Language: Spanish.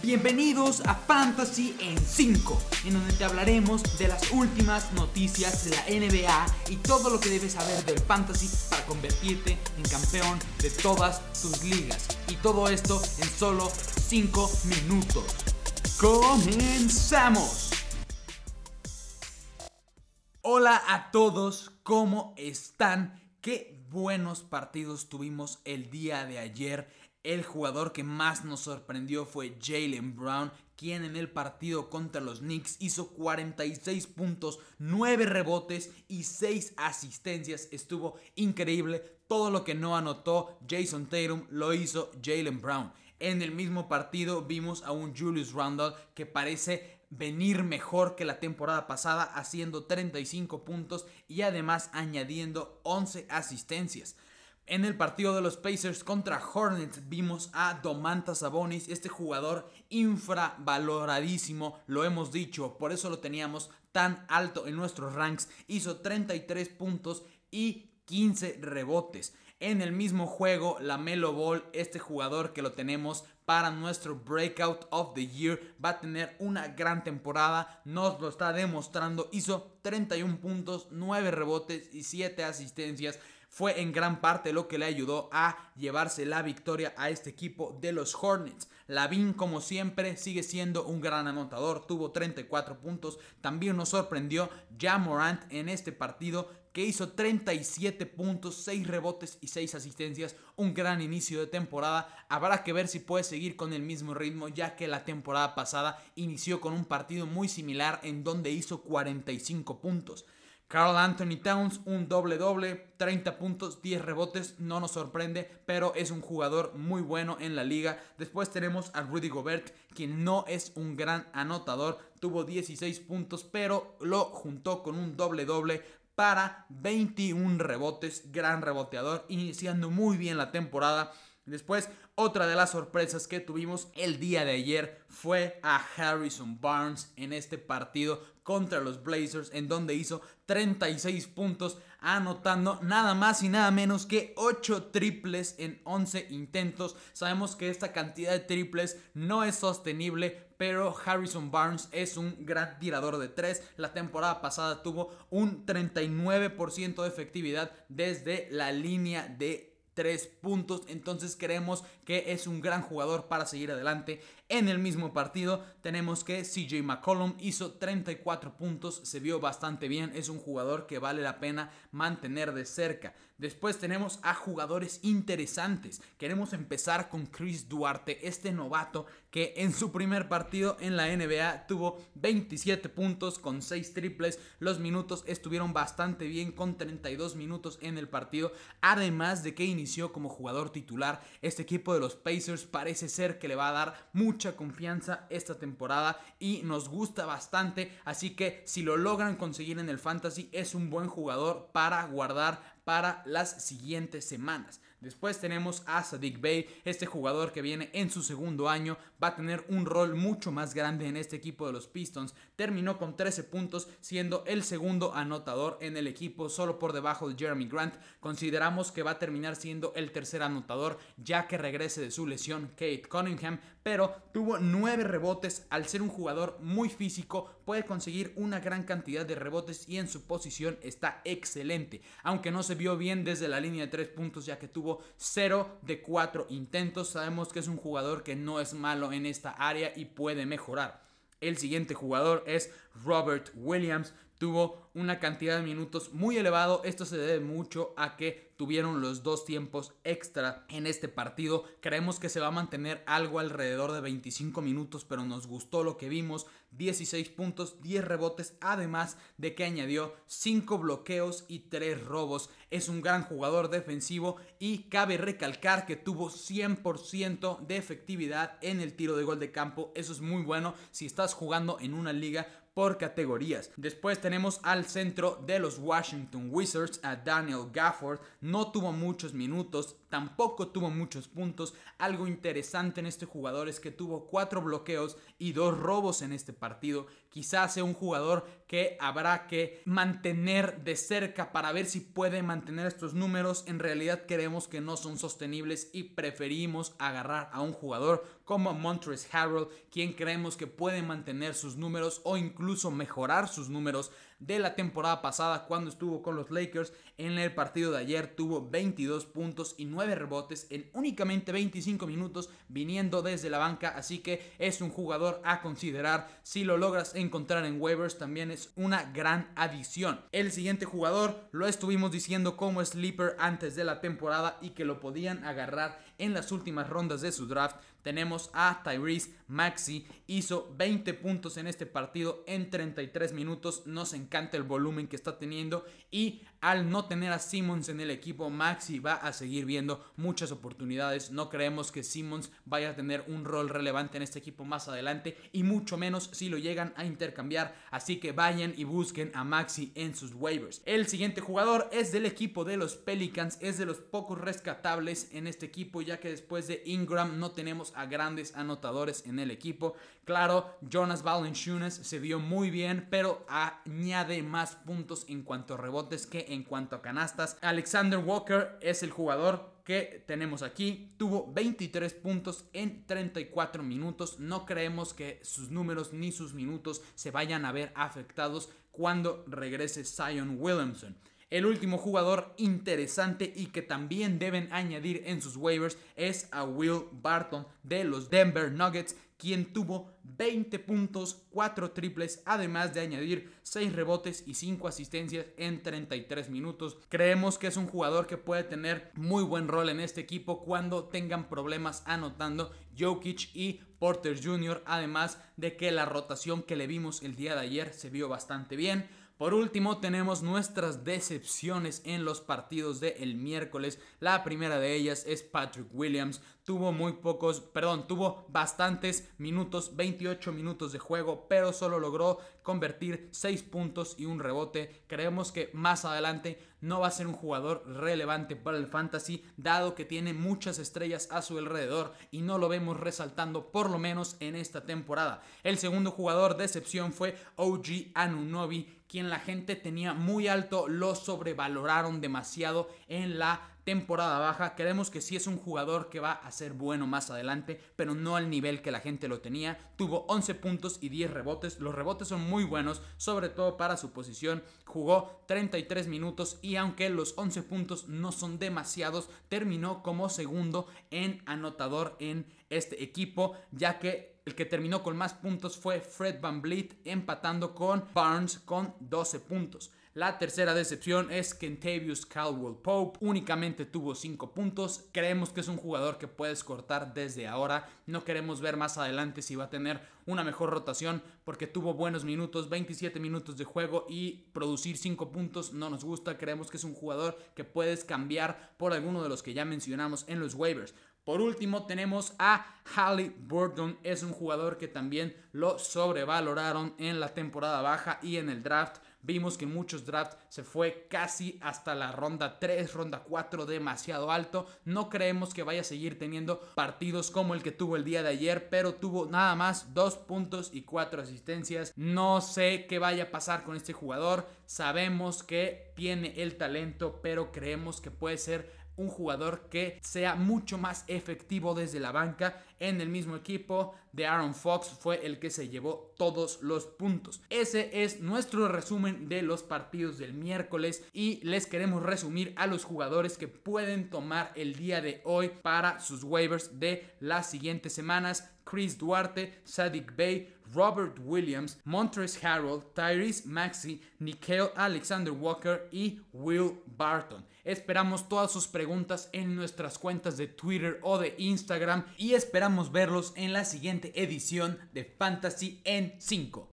Bienvenidos a Fantasy en 5, en donde te hablaremos de las últimas noticias de la NBA y todo lo que debes saber del fantasy para convertirte en campeón de todas tus ligas. Y todo esto en solo 5 minutos. ¡Comenzamos! Hola a todos, ¿cómo están? Qué buenos partidos tuvimos el día de ayer el jugador que más nos sorprendió fue Jalen Brown, quien en el partido contra los Knicks hizo 46 puntos, 9 rebotes y 6 asistencias. Estuvo increíble. Todo lo que no anotó Jason Tatum lo hizo Jalen Brown. En el mismo partido vimos a un Julius Randle que parece venir mejor que la temporada pasada, haciendo 35 puntos y además añadiendo 11 asistencias. En el partido de los Pacers contra Hornets vimos a Domantas Sabonis, este jugador infravaloradísimo, lo hemos dicho, por eso lo teníamos tan alto en nuestros ranks. Hizo 33 puntos y 15 rebotes. En el mismo juego, la Melo Ball, este jugador que lo tenemos para nuestro Breakout of the Year, va a tener una gran temporada, nos lo está demostrando, hizo 31 puntos, 9 rebotes y 7 asistencias fue en gran parte lo que le ayudó a llevarse la victoria a este equipo de los Hornets. Lavin, como siempre, sigue siendo un gran anotador, tuvo 34 puntos. También nos sorprendió Ja Morant en este partido, que hizo 37 puntos, 6 rebotes y 6 asistencias. Un gran inicio de temporada. Habrá que ver si puede seguir con el mismo ritmo, ya que la temporada pasada inició con un partido muy similar en donde hizo 45 puntos. Carl Anthony Towns, un doble doble, 30 puntos, 10 rebotes, no nos sorprende, pero es un jugador muy bueno en la liga. Después tenemos a Rudy Gobert, quien no es un gran anotador, tuvo 16 puntos, pero lo juntó con un doble doble para 21 rebotes, gran reboteador, iniciando muy bien la temporada. Después, otra de las sorpresas que tuvimos el día de ayer fue a Harrison Barnes en este partido contra los Blazers, en donde hizo 36 puntos, anotando nada más y nada menos que 8 triples en 11 intentos. Sabemos que esta cantidad de triples no es sostenible, pero Harrison Barnes es un gran tirador de 3. La temporada pasada tuvo un 39% de efectividad desde la línea de 3 puntos. Entonces creemos que es un gran jugador para seguir adelante. En el mismo partido tenemos que CJ McCollum hizo 34 puntos, se vio bastante bien, es un jugador que vale la pena mantener de cerca. Después tenemos a jugadores interesantes. Queremos empezar con Chris Duarte, este novato que en su primer partido en la NBA tuvo 27 puntos con 6 triples. Los minutos estuvieron bastante bien con 32 minutos en el partido. Además de que inició como jugador titular, este equipo de los Pacers parece ser que le va a dar mucha confianza esta temporada y nos gusta bastante. Así que si lo logran conseguir en el fantasy es un buen jugador para guardar para las siguientes semanas. Después tenemos a Sadiq Bey, este jugador que viene en su segundo año, va a tener un rol mucho más grande en este equipo de los Pistons. Terminó con 13 puntos, siendo el segundo anotador en el equipo, solo por debajo de Jeremy Grant. Consideramos que va a terminar siendo el tercer anotador, ya que regrese de su lesión Kate Cunningham, pero tuvo 9 rebotes. Al ser un jugador muy físico, puede conseguir una gran cantidad de rebotes y en su posición está excelente, aunque no se vio bien desde la línea de 3 puntos ya que tuvo 0 de 4 intentos. Sabemos que es un jugador que no es malo en esta área y puede mejorar. El siguiente jugador es Robert Williams. Tuvo una cantidad de minutos muy elevado. Esto se debe mucho a que tuvieron los dos tiempos extra en este partido. Creemos que se va a mantener algo alrededor de 25 minutos, pero nos gustó lo que vimos. 16 puntos, 10 rebotes, además de que añadió 5 bloqueos y 3 robos. Es un gran jugador defensivo y cabe recalcar que tuvo 100% de efectividad en el tiro de gol de campo. Eso es muy bueno si estás jugando en una liga por categorías. Después tenemos al centro de los Washington Wizards a Daniel Gafford. No tuvo muchos minutos, tampoco tuvo muchos puntos. Algo interesante en este jugador es que tuvo cuatro bloqueos y dos robos en este partido. Quizás sea un jugador que habrá que mantener de cerca para ver si puede mantener estos números. En realidad creemos que no son sostenibles y preferimos agarrar a un jugador como Montres Harrell, quien creemos que puede mantener sus números o incluso mejorar sus números de la temporada pasada cuando estuvo con los Lakers. En el partido de ayer tuvo 22 puntos y 9 rebotes en únicamente 25 minutos viniendo desde la banca, así que es un jugador a considerar. Si lo logras encontrar en waivers también es una gran adición. El siguiente jugador lo estuvimos diciendo como sleeper antes de la temporada y que lo podían agarrar en las últimas rondas de su draft. Tenemos a Tyrese Maxi, hizo 20 puntos en este partido en 33 minutos. Nos encanta el volumen que está teniendo y al no tener a Simmons en el equipo, Maxi va a seguir viendo muchas oportunidades. No creemos que Simmons vaya a tener un rol relevante en este equipo más adelante y mucho menos si lo llegan a intercambiar. Así que vayan y busquen a Maxi en sus waivers. El siguiente jugador es del equipo de los Pelicans, es de los pocos rescatables en este equipo, ya que después de Ingram no tenemos a grandes anotadores en el equipo. Claro, Jonas Valanciunas se vio muy bien, pero añade más puntos en cuanto a rebotes que en cuanto a canastas. Alexander Walker es el jugador que tenemos aquí. Tuvo 23 puntos en 34 minutos. No creemos que sus números ni sus minutos se vayan a ver afectados cuando regrese Zion Williamson. El último jugador interesante y que también deben añadir en sus waivers es a Will Barton de los Denver Nuggets, quien tuvo 20 puntos, 4 triples, además de añadir 6 rebotes y 5 asistencias en 33 minutos. Creemos que es un jugador que puede tener muy buen rol en este equipo cuando tengan problemas anotando Jokic y Porter Jr., además de que la rotación que le vimos el día de ayer se vio bastante bien. Por último, tenemos nuestras decepciones en los partidos del miércoles. La primera de ellas es Patrick Williams. Tuvo muy pocos, perdón, tuvo bastantes minutos, 28 minutos de juego, pero solo logró convertir 6 puntos y un rebote. Creemos que más adelante no va a ser un jugador relevante para el fantasy, dado que tiene muchas estrellas a su alrededor y no lo vemos resaltando por lo menos en esta temporada. El segundo jugador de excepción fue OG Anunobi quien la gente tenía muy alto, lo sobrevaloraron demasiado en la temporada baja. Creemos que sí es un jugador que va a ser bueno más adelante, pero no al nivel que la gente lo tenía. Tuvo 11 puntos y 10 rebotes. Los rebotes son muy buenos, sobre todo para su posición. Jugó 33 minutos y aunque los 11 puntos no son demasiados, terminó como segundo en anotador en este equipo, ya que el que terminó con más puntos fue Fred Van Vliet, empatando con Barnes con 12 puntos. La tercera decepción es Kentavious Caldwell Pope. Únicamente tuvo 5 puntos. Creemos que es un jugador que puedes cortar desde ahora. No queremos ver más adelante si va a tener una mejor rotación porque tuvo buenos minutos, 27 minutos de juego y producir 5 puntos no nos gusta. Creemos que es un jugador que puedes cambiar por alguno de los que ya mencionamos en los waivers. Por último tenemos a Halle Burton, es un jugador que también lo sobrevaloraron en la temporada baja y en el draft. Vimos que en muchos drafts se fue casi hasta la ronda 3, ronda 4, demasiado alto. No creemos que vaya a seguir teniendo partidos como el que tuvo el día de ayer, pero tuvo nada más 2 puntos y 4 asistencias. No sé qué vaya a pasar con este jugador. Sabemos que tiene el talento, pero creemos que puede ser un jugador que sea mucho más efectivo desde la banca. En el mismo equipo de Aaron Fox fue el que se llevó todos los puntos. Ese es nuestro resumen de los partidos del miércoles y les queremos resumir a los jugadores que pueden tomar el día de hoy para sus waivers de las siguientes semanas. Chris Duarte, Sadik Bay, Robert Williams, Montres Harold, Tyrese Maxey, Nikhil Alexander Walker y Will Barton. Esperamos todas sus preguntas en nuestras cuentas de Twitter o de Instagram y esperamos verlos en la siguiente edición de Fantasy en 5.